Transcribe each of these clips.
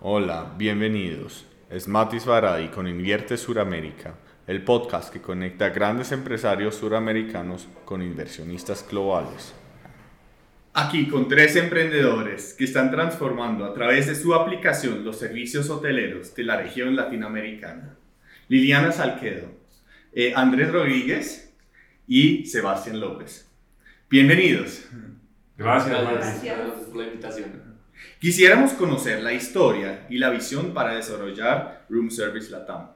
Hola, bienvenidos. Es Matis Varadi con Invierte Suramérica, el podcast que conecta a grandes empresarios suramericanos con inversionistas globales. Aquí con tres emprendedores que están transformando a través de su aplicación los servicios hoteleros de la región latinoamericana. Liliana Salquedo, eh, Andrés Rodríguez y Sebastián López. Bienvenidos. Gracias, Gracias por la invitación. Quisiéramos conocer la historia y la visión para desarrollar Room Service Latam.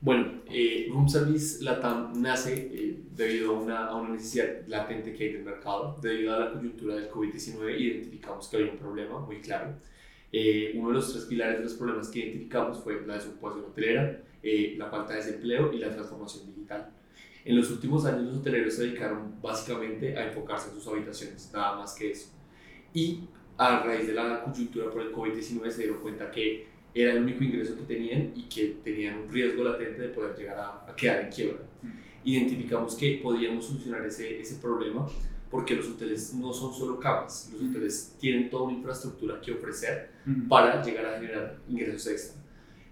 Bueno, eh, Room Service Latam nace eh, debido a una, a una, necesidad latente que hay en el mercado. Debido a la coyuntura del COVID-19 identificamos que había un problema muy claro. Eh, uno de los tres pilares de los problemas que identificamos fue la desocupación hotelera, la falta de desempleo y la transformación digital. En los últimos años los hoteleros se dedicaron básicamente a enfocarse en sus habitaciones, nada más que eso y a raíz de la coyuntura por el COVID-19 se dieron cuenta que era el único ingreso que tenían y que tenían un riesgo latente de poder llegar a, quedar en quiebra. Mm. Identificamos que podíamos solucionar ese, ese problema porque los hoteles no son solo camas, los hoteles tienen toda una infraestructura que ofrecer mm. para llegar a generar ingresos extra.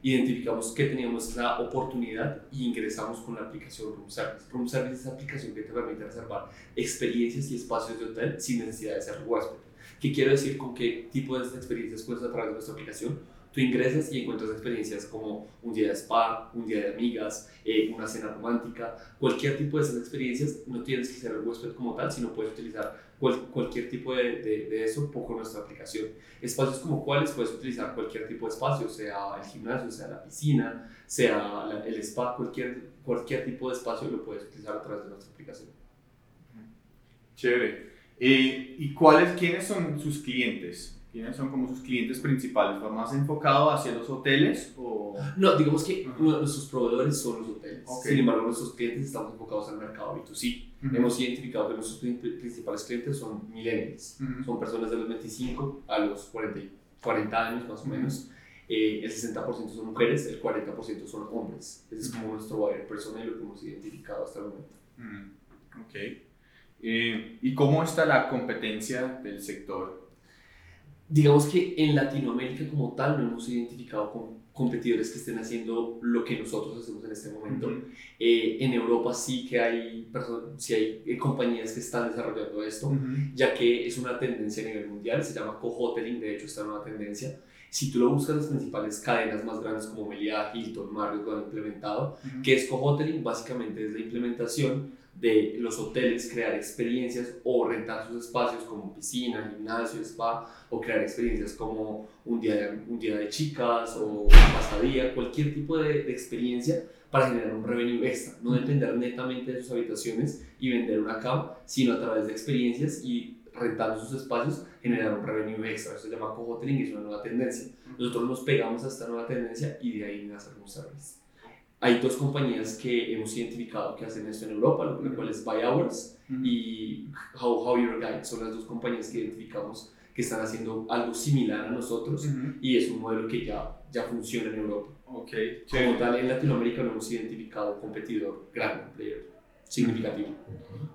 Identificamos que teníamos esa oportunidad y ingresamos con la aplicación Room Service. Room Service es esa aplicación que te permite reservar experiencias y espacios de hotel sin necesidad de ser huésped. ¿Qué quiero decir con qué tipo de experiencias puedes a través de nuestra aplicación? Tú ingresas y encuentras experiencias como un día de spa, un día de amigas, eh, una cena romántica, cualquier tipo de esas experiencias. No tienes que ser el huésped como tal, sino puedes utilizar cualquier tipo de, de, eso con nuestra aplicación. Espacios como cuáles puedes utilizar cualquier tipo de espacio, sea el gimnasio, sea la piscina, sea el spa, cualquier, cualquier tipo de espacio lo puedes utilizar a través de nuestra aplicación. Chévere. Eh, ¿Y cuáles, quiénes son sus clientes? ¿Quiénes son como sus clientes principales? ¿Va más enfocado hacia los hoteles? O... No, digamos que nuestros proveedores son los hoteles. Sin embargo, nuestros clientes estamos enfocados al mercado B2C. Hemos identificado que nuestros principales clientes son millennials. Son personas de los 25 a los 40, 40 años más o menos. Eh, el 60% son mujeres, el 40% son hombres. Ese es como nuestro buyer persona y lo que hemos identificado hasta el momento. Ok. Eh, ¿Y cómo está la competencia del sector? Digamos que en Latinoamérica como tal no hemos identificado con competidores que estén haciendo lo que nosotros hacemos en este momento. Eh, en Europa sí que hay, sí hay eh, compañías que están desarrollando esto, ya que es una tendencia a nivel mundial, se llama co-hoteling, de hecho está en una tendencia. Si tú lo buscas, las principales cadenas más grandes como Meliá, Hilton, Marriott lo han implementado. que es co-hoteling? Básicamente es la implementación de los hoteles crear experiencias o rentar sus espacios como piscina, gimnasio, spa o crear experiencias como un día de, un día de chicas o un pasadía, cualquier tipo de, de, experiencia para generar un revenue extra, no depender netamente de sus habitaciones y vender una cama, sino a través de experiencias y rentando sus espacios generar un revenue extra. Eso se llama co-hoteling y es una nueva tendencia. Nosotros nos pegamos a esta nueva tendencia y de ahí nace un service. Hay dos compañías que hemos identificado que hacen esto en Europa, lo cual es Buy Hours y How, How Your Guide. Son las dos compañías que identificamos que están haciendo algo similar a nosotros y es un modelo que ya, ya funciona en Europa. Okay, Como tal, en Latinoamérica no hemos identificado un competidor grande, player significativo.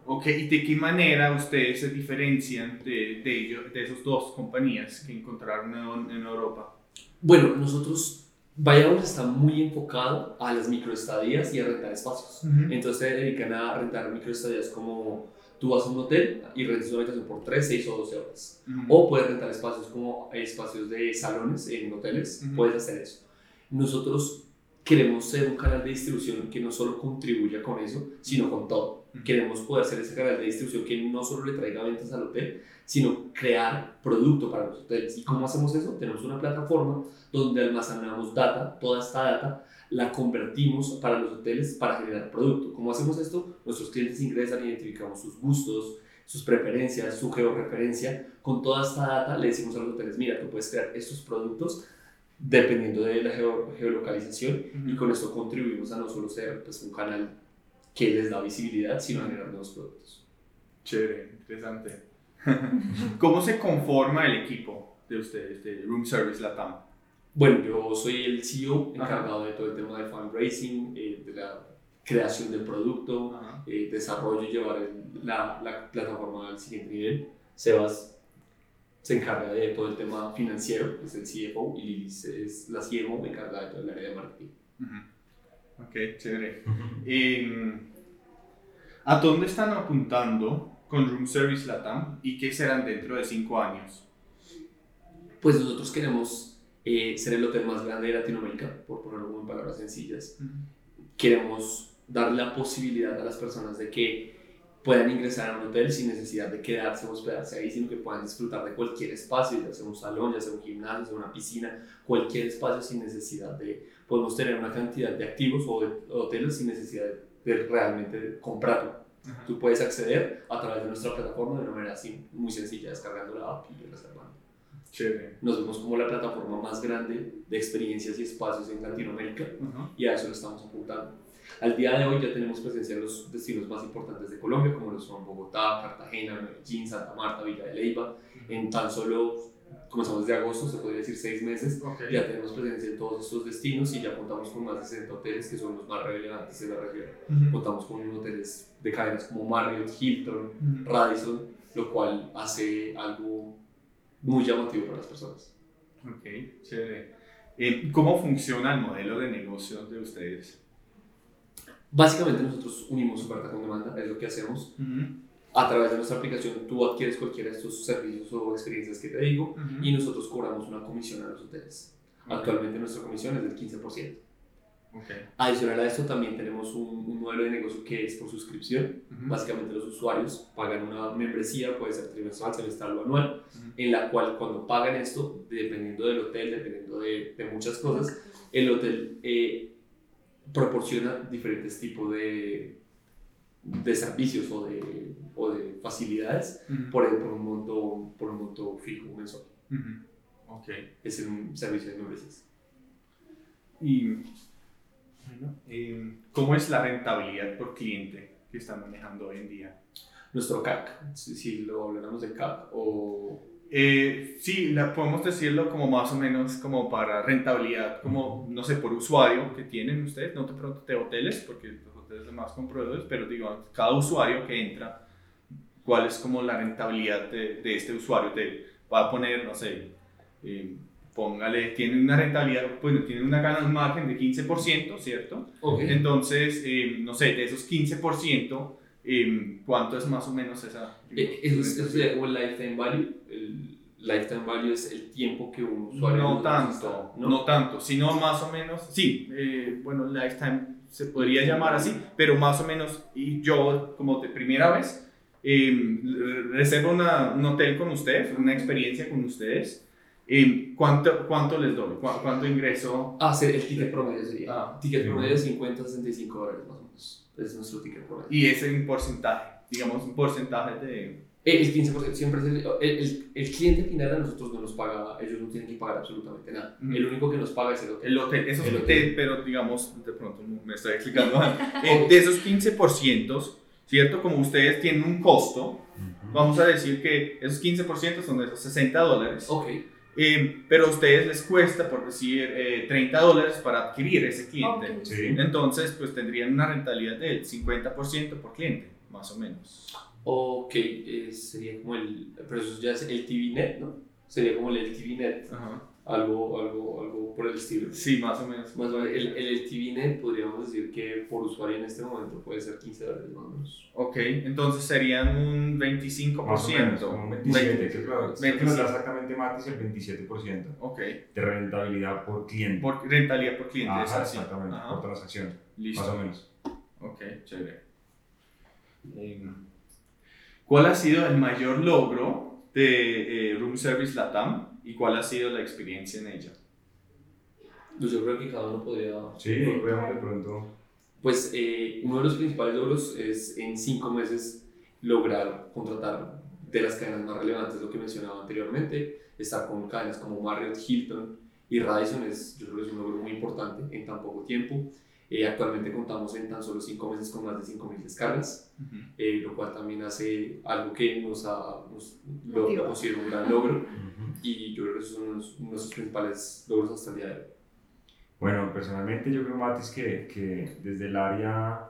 Ok, ¿y de qué manera ustedes se diferencian de, de, ellos, de esas dos compañías que encontraron en, en Europa? Bueno, nosotros Vayamos está muy enfocado a las microestadías y a rentar espacios. Entonces se dedican a rentar microestadías como tú vas a un hotel y rentas una habitación por 3, 6 o 12 horas. O puedes rentar espacios como espacios de salones en hoteles, puedes hacer eso. Nosotros queremos ser un canal de distribución que no solo contribuya con eso, sino con todo. Queremos poder ser ese canal de distribución que no solo le traiga ventas al hotel, sino crear producto para los hoteles. ¿Y cómo hacemos eso? Tenemos una plataforma donde almacenamos data, toda esta data la convertimos para los hoteles para generar producto. ¿Cómo hacemos esto? Nuestros clientes ingresan, identificamos sus gustos, sus preferencias, su georreferencia. Con toda esta data le decimos a los hoteles, mira, tú puedes crear estos productos dependiendo de la geolocalización y con esto contribuimos a no solo ser pues, un canal que les da visibilidad, sino a generar nuevos productos. Chévere, interesante. ¿Cómo se conforma el equipo de ustedes, de Room Service Latam? Bueno, yo soy el CEO encargado de todo el tema de fundraising, eh, de la creación del producto, Ajá. eh, desarrollo y llevar el- la, la plataforma al siguiente nivel. Sebas se encarga de todo el tema financiero, es el CFO, y Lilis es la CMO, encargada de todo el área de marketing. Ujú. Ok, chévere. Em, ¿A dónde están apuntando con Room Service Latam y qué serán dentro de cinco años? Pues nosotros queremos eh, ser el hotel más grande de Latinoamérica, por ponerlo en palabras sencillas. Queremos dar la posibilidad a las personas de que puedan ingresar a un hotel sin necesidad de quedarse o hospedarse ahí, sino que puedan disfrutar de cualquier espacio, ya sea un salón, ya sea un gimnasio, ya sea una piscina, cualquier espacio sin necesidad de... Podemos tener una cantidad de activos o de hoteles sin necesidad de, de realmente comprarlo. Ajá. Tú puedes acceder a través de nuestra plataforma de una manera así, muy sencilla, descargando la app y reservando. Chévere. Nos vemos como la plataforma más grande de experiencias y espacios en Latinoamérica Ajá. y a eso lo estamos apuntando. Al día de hoy ya tenemos presencia en los destinos más importantes de Colombia, como lo son Bogotá, Cartagena, Medellín, Santa Marta, Villa de Leyva. En tan solo, comenzamos desde agosto, se podría decir seis meses, Ok. ya tenemos presencia en todos estos destinos y ya contamos con más de 60 hoteles que son los más relevantes de la región. Ujú. Contamos con hoteles de cadenas como Marriott, Hilton, Ujú. Radisson, lo cual hace algo muy llamativo para las personas. Ok, chévere. Eh, ¿Cómo funciona el modelo de negocio de ustedes? Básicamente nosotros unimos oferta con demanda, es lo que hacemos. A través de nuestra aplicación tú adquieres cualquiera de estos servicios o experiencias que te digo y nosotros cobramos una comisión a los hoteles. Actualmente nuestra comisión es del 15%. Ok. Adicional a esto también tenemos un, un modelo de negocio que es por suscripción. Ujú. Básicamente los usuarios pagan una membresía, puede ser trimestral, semestral o anual, Ujú. en la cual cuando pagan esto, dependiendo del hotel, dependiendo de, de muchas cosas, el hotel eh, proporciona diferentes tipos de, de servicios o de, o de facilidades por, por, un monto, por un monto fijo mensual. Ujú. Ok. Es un servicio de membresías. Y, bueno, eh, ¿cómo es la rentabilidad por cliente que están manejando hoy en día? Nuestro CAC, si, si lo hablamos de CAC o... Eh, sí, la, podemos decirlo como más o menos como para rentabilidad, como, no sé, por usuario que tienen ustedes, no te pregunto de hoteles, porque los hoteles son más con proveedores, pero digo, cada usuario que entra, ¿cuál es como la rentabilidad de, de este usuario? Te va a poner, no sé, eh, póngale, tiene una rentabilidad, bueno, tiene una gana, un margen de 15%, ¿cierto? Ok. Entonces, eh, no sé, de esos 15%, eh, ¿cuánto es más o menos esa? Eh, Eso, es- el lifetime value. El lifetime value es el tiempo que un usuario... No tanto, está- ¿no? tanto, sino más o menos, sí, eh, bueno, lifetime se podría llamar así, pero más o menos, y yo como de primera vez, eh, reservo una- un hotel con ustedes, una experiencia con ustedes, eh, ¿cuánto, ¿cuánto les doy? ¿Cu- ¿Cuánto ingreso? Ah, sí, el ticket promedio sería. Ah, ticket promedio de 50 a 65 dólares más o menos. Es nuestro ticket promedio. Y ese es un porcentaje, digamos un porcentaje de... Eh, El 15% siempre es el, el, el- el cliente final a nosotros no nos paga, ellos no tienen que pagar absolutamente nada. Ujú. El único que nos paga es el hotel. El hotel, esos El hotel, hotel. pero digamos, de pronto me estoy explicando mal. Eh, de esos 15%, ¿cierto? Como ustedes tienen un costo, vamos a decir que esos 15% son de esos 60 dólares, Ok, eh, pero a ustedes les cuesta, por decir, eh, 30 dólares para adquirir ese cliente. Ok. Sí. Entonces, pues tendrían una rentabilidad del 50% por cliente, más o menos. ok, eh, sería como el, pero eso ya es el TV Net, ¿no? Sería como el LTV Net, Ajá. Algo, algo, algo por el estilo. Sí, más o menos. Más o menos, el, el LTV Net podríamos decir que por usuario en este momento puede ser 15 dólares más o menos. Ok, entonces serían un 25%. Más o menos, un 27, Veinte- creo que lo- creo que 27. nos da exactamente Matis el 27% Ok, de rentabilidad por cliente. por rentabilidad por cliente, es Ajá, así. exactamente, Ajá. por transacción, Listo. más o menos. Ok, chévere. Em, ¿Cuál ha sido el mayor logro de eh, Room Service Latam y cuál ha sido la experiencia en ella? Pues yo creo que cada uno podría... Sí, de pronto. Pues eh, uno de los principales logros es en cinco meses lograr contratar de las cadenas más relevantes, lo que mencionaba anteriormente, estar con cadenas como Marriott, Hilton y Radisson es, yo creo que es un logro muy importante en tan poco tiempo. Eh, actualmente contamos en tan solo cinco meses con más de 5.000 descargas, eh, lo cual también hace algo que nos, ha, nos lo, Motiva. lo considero un gran logro y yo creo que esos son unos- nuestros principales logros hasta el día de hoy. Bueno, personalmente yo creo, Matis, que, que desde el área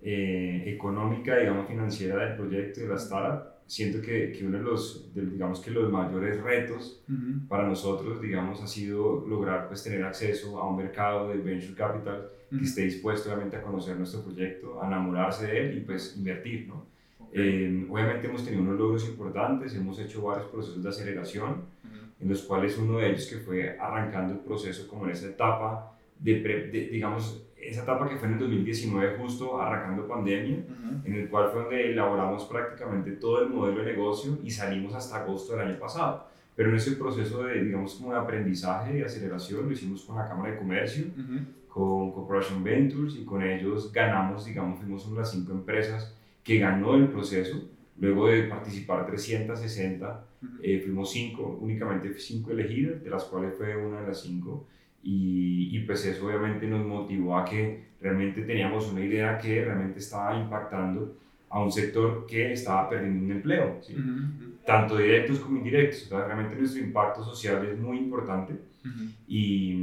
eh, económica, digamos, financiera del proyecto y de la startup, siento que, que uno de los, de, digamos que los mayores retos Ujú. para nosotros, digamos, ha sido lograr pues tener acceso a un mercado de venture capital que Ujú. esté dispuesto obviamente a conocer nuestro proyecto, a enamorarse de él y pues invertir, ¿no? Eh, obviamente hemos tenido unos logros importantes, hemos hecho varios procesos de aceleración, Ujú. en los cuales uno de ellos que fue arrancando el proceso como en esa etapa de, pre- de- digamos, esa etapa que fue en el 2019 justo arrancando pandemia, Ujú. en el cual fue donde elaboramos prácticamente todo el modelo de negocio y salimos hasta agosto del año pasado. Pero en ese proceso de, digamos, como de aprendizaje y aceleración lo hicimos con la Cámara de Comercio, Ujú. con Corporation Ventures y con ellos ganamos, digamos, fuimos una de las cinco empresas que ganó el proceso. Luego de participar 360, Ujú. eh, fuimos cinco, únicamente cinco elegidas, de las cuales fue una de las cinco. Y, y pues eso obviamente nos motivó a que realmente teníamos una idea que realmente estaba impactando a un sector que estaba perdiendo un empleo, ¿sí? Ujú. tanto directos como indirectos. O sea, realmente nuestro impacto social es muy importante Ujú. y,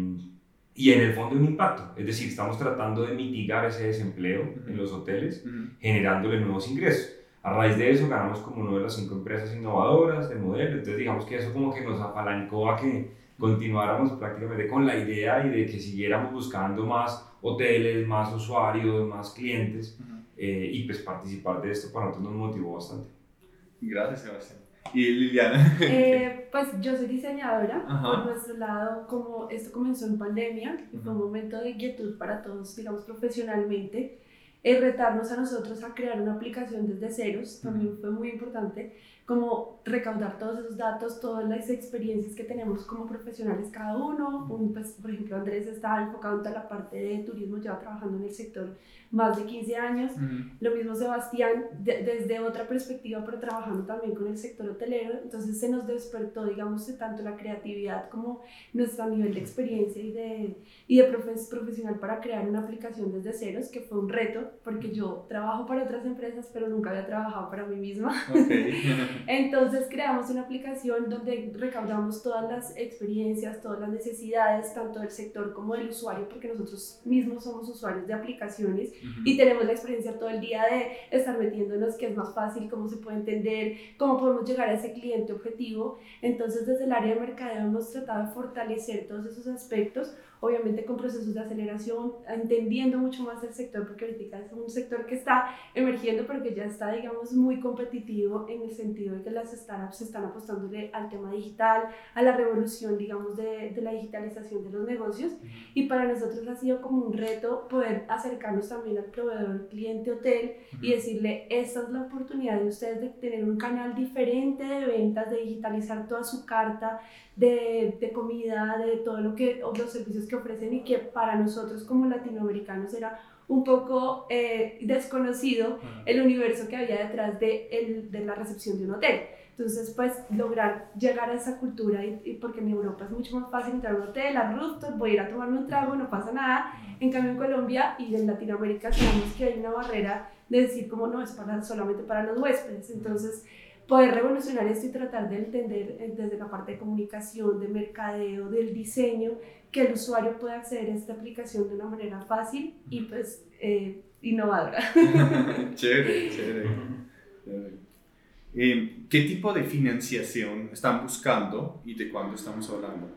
y en el fondo un impacto. Es decir, estamos tratando de mitigar ese desempleo en los hoteles Ujú. generándole nuevos ingresos. A raíz de eso ganamos como una de las cinco empresas innovadoras del modelo, entonces digamos que eso como que nos apalancó a que continuáramos prácticamente con la idea y de que siguiéramos buscando más hoteles, más usuarios, más clientes Ujú. eh, y pues participar de esto para nosotros nos motivó bastante. Gracias, Sebastián. Y Liliana. Eh, pues yo soy diseñadora. Ajá. Por nuestro lado, como esto comenzó en pandemia y fue un momento de inquietud para todos, digamos, profesionalmente, el retarnos a nosotros a crear una aplicación desde ceros también fue muy importante, como recaudar todos esos datos, todas las experiencias que tenemos como profesionales cada uno. Un, pues, por ejemplo, Andrés está enfocado en toda la parte de turismo, lleva trabajando en el sector más de 15 años. Ujú. Lo mismo Sebastián, de- desde otra perspectiva, pero trabajando también con el sector hotelero. Entonces se nos despertó, digamos, de tanto la creatividad como nuestro nivel de experiencia y de, y de profes- profesional para crear una aplicación desde ceros, que fue un reto, porque yo trabajo para otras empresas, pero nunca había trabajado para mí misma. Ok. Entonces creamos una aplicación donde recaudamos todas las experiencias, todas las necesidades, tanto del sector como del usuario, porque nosotros mismos somos usuarios de aplicaciones y tenemos la experiencia todo el día de estar metiéndonos, que es más fácil, cómo se puede entender, cómo podemos llegar a ese cliente objetivo. Entonces, desde el área de mercadeo hemos tratado de fortalecer todos esos aspectos, obviamente con procesos de aceleración, entendiendo mucho más el sector, porque ahorita es un sector que está emergiendo, pero que ya está, digamos, muy competitivo en el sentido de que las startups están apostándole al tema digital, a la revolución, digamos, de, de la digitalización de los negocios. Y para nosotros ha sido como un reto poder acercarnos también al proveedor, cliente, hotel y decirle, esta es la oportunidad de ustedes de tener un canal diferente de ventas, de digitalizar toda su carta de, de comida, de todo lo que, los servicios que ofrecen y que para nosotros como latinoamericanos era un poco eh, desconocido el universo que había detrás de, el, de la recepción de un hotel. Entonces, pues lograr llegar a esa cultura, y, y porque en Europa es mucho más fácil entrar a un hotel, a rooftop, voy a ir a tomarme un trago, no pasa nada. En cambio, en Colombia y en Latinoamérica sabemos que hay una barrera de decir como no es para, solamente para los huéspedes. Entonces, poder revolucionar esto y tratar de entender eh, desde la parte de comunicación, de mercadeo, del diseño, que el usuario pueda acceder a esta aplicación de una manera fácil y pues eh, innovadora. chévere, chévere. chévere. Eh, ¿Qué tipo de financiación están buscando y de cuándo estamos hablando?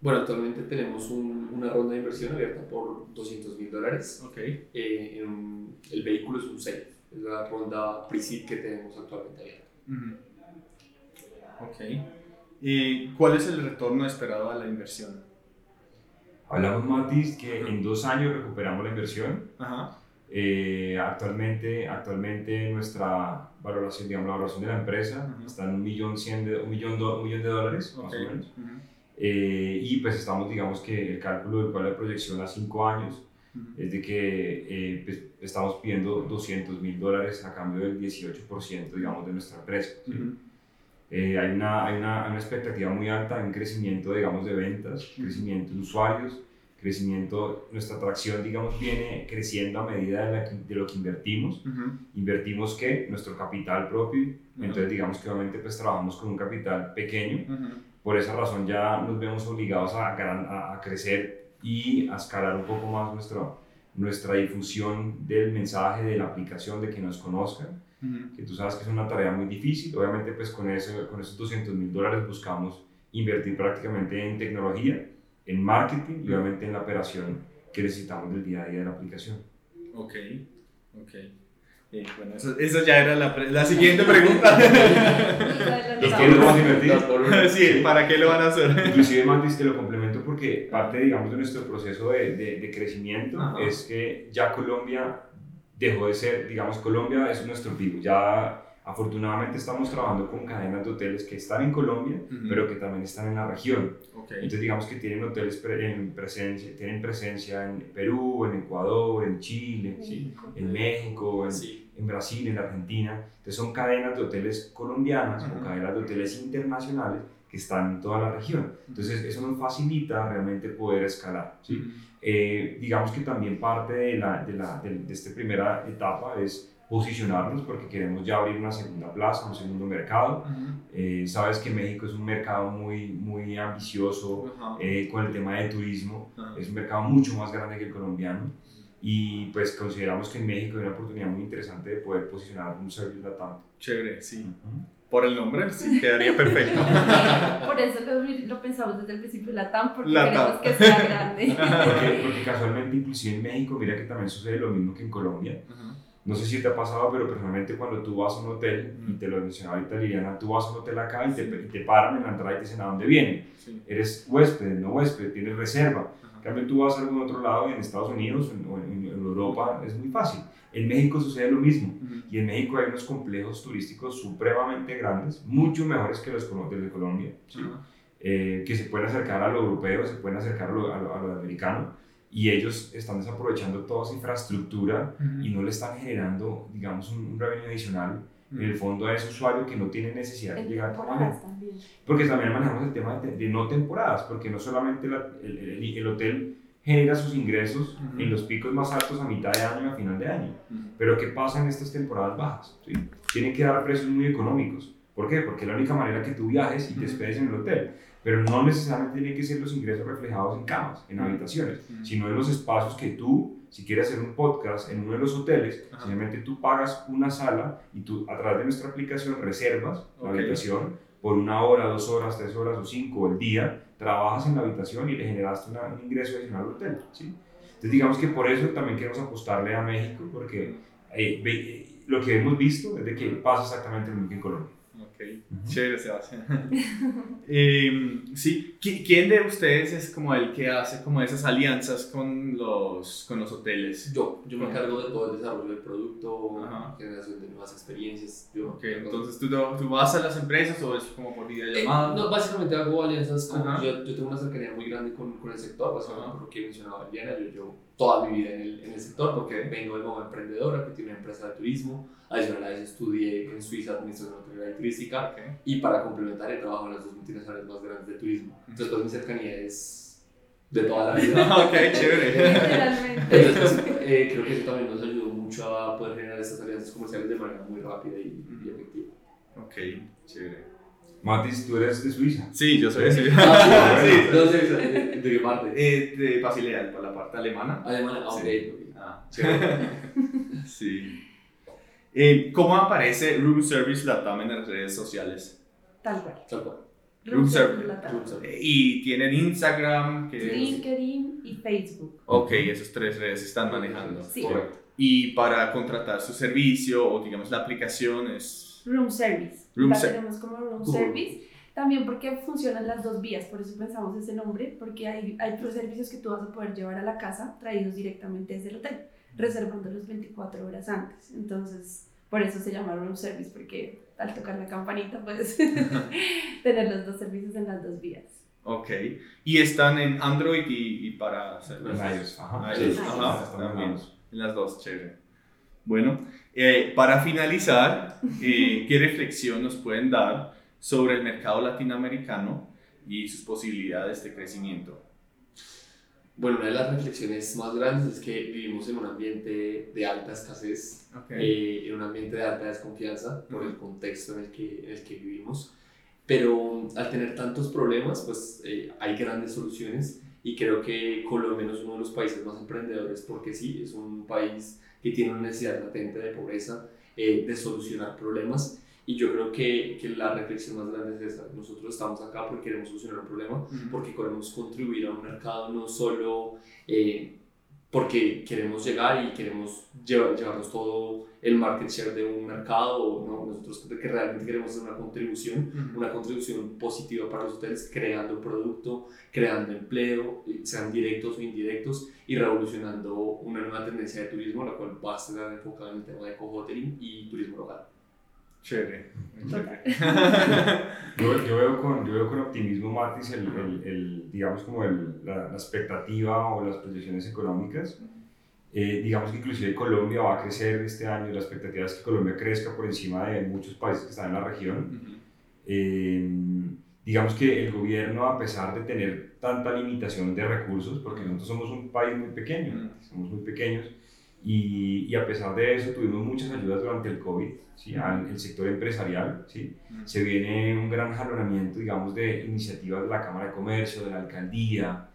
Bueno, actualmente tenemos un- una ronda de inversión abierta por 200 mil dólares. Ok. Eh, en el vehículo es un SAFE, es la ronda pre-seed que tenemos actualmente abierta. Ok. Eh, ¿Cuál es el retorno esperado a la inversión? Hablamos, Matis, que en dos años recuperamos la inversión. Ajá. Eh, actualmente, actualmente nuestra valoración, digamos, la valoración de la empresa Ujú. está en un millón, cien de, un millón, do- un millón de dólares, más Ok. o menos. Ujú. Eh, y pues estamos, digamos que el cálculo del cual la proyección a cinco años Es de que eh, pues, estamos pidiendo 200 mil dólares a cambio del 18%, digamos, de nuestra empresa. ¿sí? Ujú. Eh, hay, una, hay una, una expectativa muy alta en crecimiento, digamos, de ventas, crecimiento de usuarios, crecimiento, nuestra atracción, digamos, viene creciendo a medida de, la que- de lo que invertimos. Ujú. Invertimos, ¿qué? Nuestro capital propio. Ujú. Entonces, digamos que obviamente pues trabajamos con un capital pequeño. Ujú. Por esa razón ya nos vemos obligados a, a, a crecer y a escalar un poco más nuestro, nuestra difusión del mensaje, de la aplicación, de que nos conozcan, que tú sabes que es una tarea muy difícil. Obviamente, pues con, eso, con esos 200 mil dólares buscamos invertir prácticamente en tecnología, en marketing y obviamente en la operación que necesitamos del día a día de la aplicación. Ok, ok. Eh, bueno, eso, eso, ya era la, la siguiente pregunta. qué lo vamos a invertir? sí, ¿para qué lo van a hacer? Inclusive, Matis, te lo complemento porque parte, digamos, de nuestro proceso de, de, de crecimiento es que ya Colombia dejó de ser, digamos, Colombia es nuestro pico. Ya afortunadamente estamos trabajando con cadenas de hoteles que están en Colombia, pero que también están en la región. Entonces, digamos que tienen hoteles en presencia, tienen presencia en Perú, en Ecuador, en Chile, en México, en, en, Brasil, en Argentina. Entonces, son cadenas de hoteles colombianas o cadenas de hoteles internacionales que están en toda la región. Entonces, eso nos facilita realmente poder escalar. ¿sí? Eh, digamos que también parte de, la, de, la, de, esta primera etapa es posicionarnos porque queremos ya abrir una segunda plaza, un segundo mercado. Eh, sabes que México es un mercado muy, muy ambicioso eh, con el tema de turismo, es un mercado mucho más grande que el colombiano y pues consideramos que en México hay una oportunidad muy interesante de poder posicionar un servicio latam. Chévere, sí. Por el nombre, sí, quedaría perfecto. Por eso lo, lo, pensamos desde el principio, Latam, porque queremos que sea grande. Porque, casualmente, inclusive en México, mira que también sucede lo mismo que en Colombia. No sé si te ha pasado, pero personalmente cuando tú vas a un hotel, y te lo mencionaba ahorita Liliana, tú vas a un hotel acá y te, te paran en la entrada y te dicen a dónde viene. Eres huésped, no huésped, tienes reserva. Cambio, tú vas a algún otro lado, en Estados Unidos o en, en Europa, es muy fácil. En México sucede lo mismo. Y en México hay unos complejos turísticos supremamente grandes, mucho mejores que los de Colombia, eh, que se pueden acercar a lo europeo, se pueden acercar a lo, a lo, americano. Y ellos están desaprovechando toda esa infraestructura y no le están generando, digamos, un, revenue adicional en el fondo a ese usuario que no tiene necesidad de llegar a Porque también manejamos el tema de, no temporadas, porque no solamente el, el, el, hotel genera sus ingresos en los picos más altos a mitad de año y a final de año. Pero ¿qué pasa en estas temporadas bajas? ¿Sí? Tienen que dar precios muy económicos. ¿Por qué? Porque es la única manera que tú viajes y te hospedes en el hotel. Pero no necesariamente tienen que ser los ingresos reflejados en camas, en habitaciones, sino en los espacios que tú, si quieres hacer un podcast en uno de los hoteles, simplemente tú pagas una sala y tú a través de nuestra aplicación reservas la habitación por una hora, dos horas, tres horas o cinco el día trabajas en la habitación y le generaste un ingreso adicional al hotel. ¿sí? Entonces digamos que por eso también queremos apostarle a México, porque eh, eh, lo que hemos visto es de que pasa exactamente lo mismo que en Colombia. Ok, chévere Sebastián. eh, sí, ¿quién de ustedes es como el que hace como esas alianzas con los, con los hoteles? Yo, yo me encargo de todo el desarrollo del producto, generación de nuevas experiencias. Yo ok, entonces ¿tú, ¿tú, vas a las empresas o es como por videollamada? Eh, no, básicamente hago alianzas con, yo, yo, tengo una cercanía muy grande con, con el sector, básicamente por lo que mencionaba Eliana, yo, yo toda mi vida en el, en el sector porque vengo de como emprendedora que tiene una empresa de turismo, adicional a eso estudié en Suiza administración hotelera y turística y para complementar he trabajado en las dos multinacionales más grandes de turismo. Entonces pues mi cercanía es de toda la vida. ok, chévere. Entonces pues, eh, creo que eso también nos ayudó mucho a poder generar estas alianzas comerciales de manera muy rápida y, y efectiva. Ok, chévere. Matis, tú eres de Suiza. Sí, yo soy de Suiza. Ah, sí, no sé, ¿de, qué parte? Eh, de Basilea, por la parte alemana. Alemana, ah, ok. Ah, sí. Eh, ¿Cómo aparece Room Service Latam en las redes sociales? Tal cual. Tal cual. Room, Service Latam. Eh, y tienen Instagram, que LinkedIn y Facebook. Ok, esas tres redes están manejando. Sí. Correcto. Y para contratar su servicio o digamos la aplicación es Room Service. la tenemos como Room Service. También porque funcionan las dos vías, por eso pensamos ese nombre, porque hay, hay servicios que tú vas a poder llevar a la casa traídos directamente desde el hotel, reservándolos 24 horas antes. Entonces, por eso se llama Room Service, porque al tocar la campanita puedes tener los dos servicios en las dos vías. Ok. ¿Y están en Android y, para iOS? Ajá. En las dos, chévere. Bueno, eh, para finalizar, eh, ¿qué reflexión nos pueden dar sobre el mercado latinoamericano y sus posibilidades de crecimiento? Bueno, una de las reflexiones más grandes es que vivimos en un ambiente de alta escasez, eh, en un ambiente de alta desconfianza por el contexto en el que, en el que vivimos, pero al tener tantos problemas, pues hay grandes soluciones y creo que Colombia no es uno de los países más emprendedores porque sí, es un país que tiene una necesidad latente de pobreza, eh, de solucionar problemas y yo creo que, que, la reflexión más grande es esta. Nosotros estamos acá porque queremos solucionar un problema, porque queremos contribuir a un mercado no solo eh, porque queremos llegar y queremos llevar, llevarnos todo el market share de un mercado, ¿no? nosotros que realmente queremos hacer una contribución, una contribución positiva para los hoteles, creando producto, creando empleo, sean directos o indirectos, y revolucionando una nueva tendencia de turismo, la cual va a estar enfocada en el tema de co-hoteling y turismo local. Chévere. yo, yo, veo con, yo veo con optimismo, Matis, el, el, el digamos como el, la, la, expectativa o las proyecciones económicas. Eh, digamos que inclusive Colombia va a crecer este año, la expectativa es que Colombia crezca por encima de muchos países que están en la región. eh, digamos que el gobierno, a pesar de tener tanta limitación de recursos, porque nosotros somos un país muy pequeño, somos muy pequeños, y, y, a pesar de eso tuvimos muchas ayudas durante el COVID, ¿sí? al el sector empresarial, ¿sí? se viene un gran jalonamiento, digamos, de iniciativas de la Cámara de Comercio, de la Alcaldía,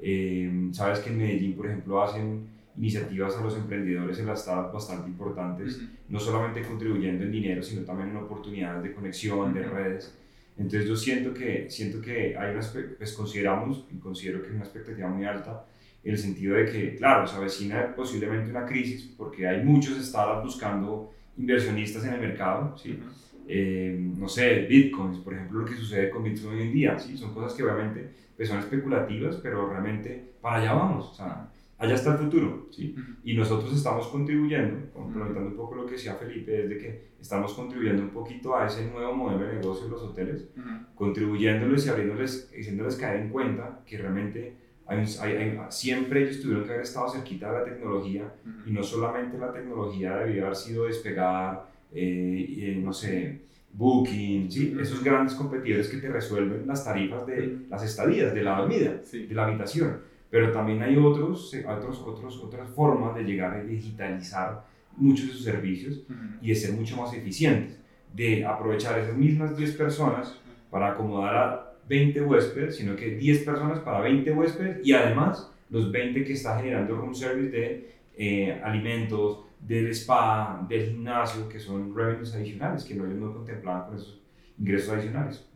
eh, sabes que en Medellín, por ejemplo, hacen iniciativas a los emprendedores en las estados bastante importantes, no solamente contribuyendo en dinero, sino también en oportunidades de conexión, de redes. Entonces yo siento que, siento que hay una, pues consideramos y considero que es una expectativa muy alta en el sentido de que, claro, se avecina posiblemente una crisis porque hay muchos startups buscando inversionistas en el mercado, ¿sí? Eh, no sé, bitcoins, por ejemplo, lo que sucede con bitcoin hoy en día, ¿sí? Son cosas que obviamente pues, son especulativas, pero realmente para allá vamos, o sea, allá está el futuro, ¿sí? Y nosotros estamos contribuyendo, complementando un poco lo que decía Felipe, desde que estamos contribuyendo un poquito a ese nuevo modelo de negocio de los hoteles, contribuyéndoles y abriéndoles, haciéndoles caer en cuenta que realmente hay, hay, siempre ellos tuvieron que haber estado cerquita de la tecnología uh -huh. y no solamente la tecnología debió haber sido despegar, eh, eh, no sé, Booking, ¿sí? Uh -huh. esos grandes competidores que te resuelven las tarifas de uh -huh. las estadías, de la dormida, sí. de la habitación. Pero también hay otros, otros, otros, otras formas de llegar a digitalizar muchos de sus servicios y de ser mucho más eficientes, de aprovechar esas mismas 10 personas para acomodar a 20 huéspedes, sino que 10 personas para 20 huéspedes y además los 20 que está generando room service de eh, alimentos, del spa, del gimnasio, que son revenues adicionales, que no, ellos no contemplaban con esos ingresos adicionales.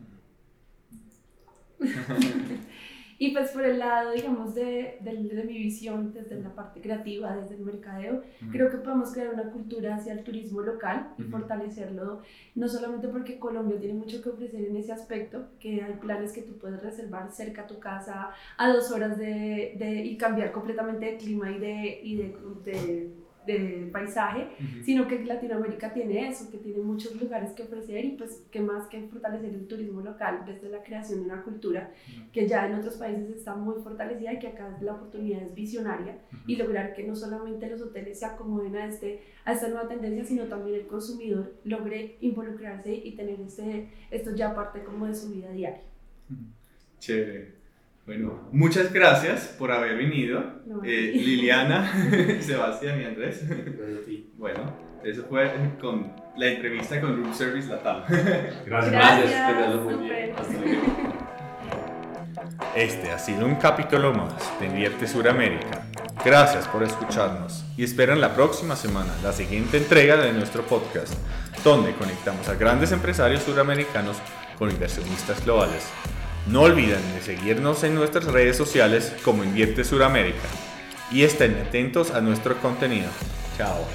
y pues por el lado, digamos, de, de, de, mi visión, desde la parte creativa, desde el mercadeo, uh -huh. creo que podemos crear una cultura hacia el turismo local y uh -huh. fortalecerlo, no solamente porque Colombia tiene mucho que ofrecer en ese aspecto, que hay planes que tú puedes reservar cerca a tu casa, a dos horas de, de y cambiar completamente de clima y de, y de, de de paisaje, uh -huh. sino que Latinoamérica tiene eso, que tiene muchos lugares que ofrecer y pues que más que fortalecer el turismo local desde la creación de una cultura uh -huh. que ya en otros países está muy fortalecida y que acá la oportunidad es visionaria uh -huh. y lograr que no solamente los hoteles se acomoden a, este, a esta nueva tendencia, sino también el consumidor logre involucrarse y tener este, esto ya parte como de su vida diaria. Chévere. Bueno, muchas gracias por haber venido, no, eh, Liliana, Sebastián y Andrés. Bueno, eso fue con la entrevista con Room Service Latam. Gracias, gracias. gracias. Muy bien. Hasta luego. Este ha sido un capítulo más de Invierte Suramérica. Gracias por escucharnos y esperan la próxima semana la siguiente entrega de nuestro podcast, donde conectamos a grandes empresarios suramericanos con inversionistas globales. No olviden de seguirnos en nuestras redes sociales como Invierte Suramérica y estén atentos a nuestro contenido. Chao.